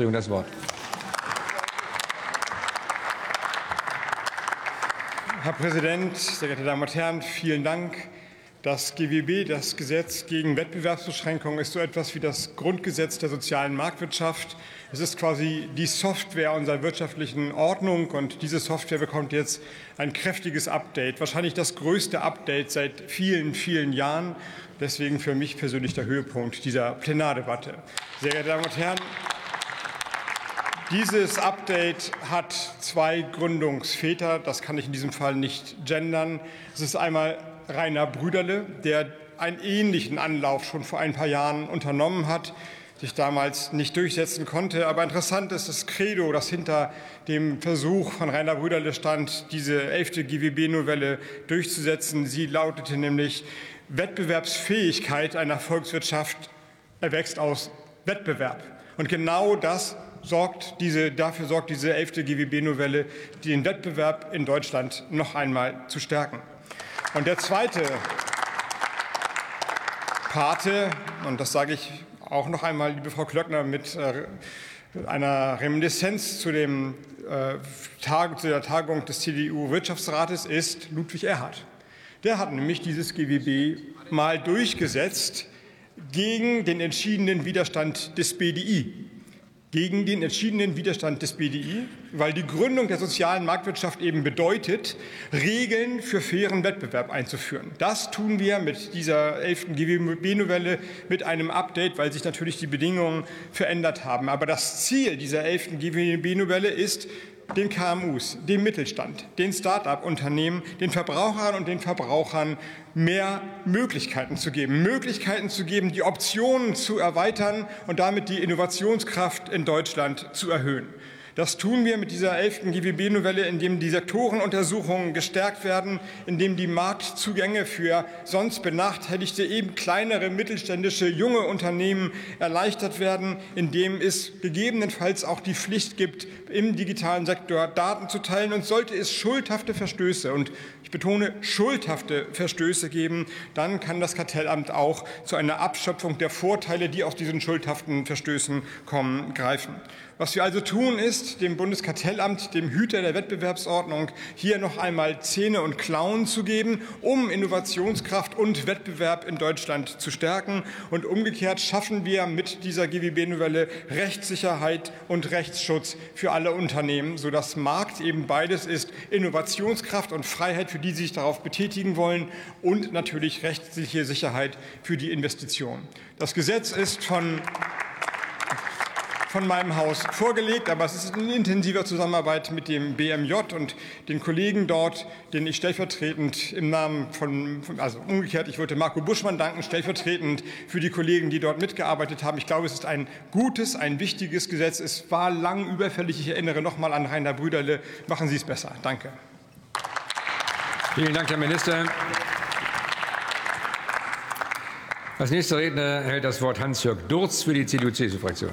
Bundesregierung das Wort. Herr Präsident, sehr geehrte Damen und Herren, vielen Dank. Das GWB, das Gesetz gegen Wettbewerbsbeschränkungen, ist so etwas wie das Grundgesetz der sozialen Marktwirtschaft. Es ist quasi die Software unserer wirtschaftlichen Ordnung und diese Software bekommt jetzt ein kräftiges Update, wahrscheinlich das größte Update seit vielen, vielen Jahren. Deswegen für mich persönlich der Höhepunkt dieser Plenardebatte. Sehr geehrte Damen und Herren, dieses Update hat zwei Gründungsväter. Das kann ich in diesem Fall nicht gendern. Es ist einmal Rainer Brüderle, der einen ähnlichen Anlauf schon vor ein paar Jahren unternommen hat, sich damals nicht durchsetzen konnte. Aber interessant ist das Credo, das hinter dem Versuch von Rainer Brüderle stand, diese elfte GWB-Novelle durchzusetzen. Sie lautete nämlich, Wettbewerbsfähigkeit einer Volkswirtschaft erwächst aus Wettbewerb. Und genau das sorgt diese, dafür sorgt diese elfte GWB-Novelle, den Wettbewerb in Deutschland noch einmal zu stärken. Und der zweite Pate, und das sage ich auch noch einmal, liebe Frau Klöckner, mit äh, einer Reminiszenz zu, dem, äh, zu der Tagung des CDU-Wirtschaftsrates ist Ludwig Erhard. Der hat nämlich dieses GWB mal durchgesetzt gegen den entschiedenen Widerstand des BDI gegen den entschiedenen Widerstand des BDI, weil die Gründung der sozialen Marktwirtschaft eben bedeutet, Regeln für fairen Wettbewerb einzuführen. Das tun wir mit dieser elften GWB-Novelle mit einem Update, weil sich natürlich die Bedingungen verändert haben. Aber das Ziel dieser elften GWB-Novelle ist, den KMUs, dem Mittelstand, den Start-up-Unternehmen, den Verbrauchern und den Verbrauchern mehr Möglichkeiten zu geben, Möglichkeiten zu geben, die Optionen zu erweitern und damit die Innovationskraft in Deutschland zu erhöhen. Das tun wir mit dieser elften GWB-Novelle, indem die Sektorenuntersuchungen gestärkt werden, indem die Marktzugänge für sonst benachteiligte, eben kleinere, mittelständische, junge Unternehmen erleichtert werden, indem es gegebenenfalls auch die Pflicht gibt, im digitalen Sektor Daten zu teilen. Und sollte es schuldhafte Verstöße und ich betone schuldhafte Verstöße geben, dann kann das Kartellamt auch zu einer Abschöpfung der Vorteile, die aus diesen schuldhaften Verstößen kommen, greifen. Was wir also tun, ist, dem Bundeskartellamt, dem Hüter der Wettbewerbsordnung, hier noch einmal Zähne und Klauen zu geben, um Innovationskraft und Wettbewerb in Deutschland zu stärken. Und umgekehrt schaffen wir mit dieser GWB-Novelle Rechtssicherheit und Rechtsschutz für alle Unternehmen, sodass Markt eben beides ist, Innovationskraft und Freiheit, für die sie sich darauf betätigen wollen, und natürlich rechtliche Sicherheit für die Investition. Das Gesetz ist von von meinem Haus vorgelegt, aber es ist in intensiver Zusammenarbeit mit dem BMJ und den Kollegen dort, den ich stellvertretend im Namen von, also umgekehrt, ich wollte Marco Buschmann danken, stellvertretend für die Kollegen, die dort mitgearbeitet haben. Ich glaube, es ist ein gutes, ein wichtiges Gesetz. Es war lang überfällig. Ich erinnere noch mal an Rainer Brüderle. Machen Sie es besser. Danke. Vielen Dank, Herr Minister. Als nächster Redner erhält das Wort Hans-Jörg Durz für die CDU-CSU-Fraktion.